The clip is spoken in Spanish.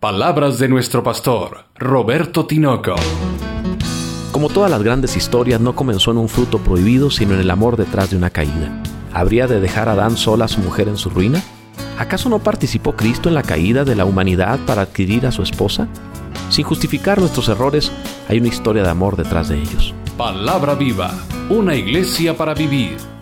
Palabras de nuestro pastor, Roberto Tinoco. Como todas las grandes historias, no comenzó en un fruto prohibido, sino en el amor detrás de una caída. ¿Habría de dejar a Adán sola a su mujer en su ruina? ¿Acaso no participó Cristo en la caída de la humanidad para adquirir a su esposa? Sin justificar nuestros errores, hay una historia de amor detrás de ellos. Palabra viva, una iglesia para vivir.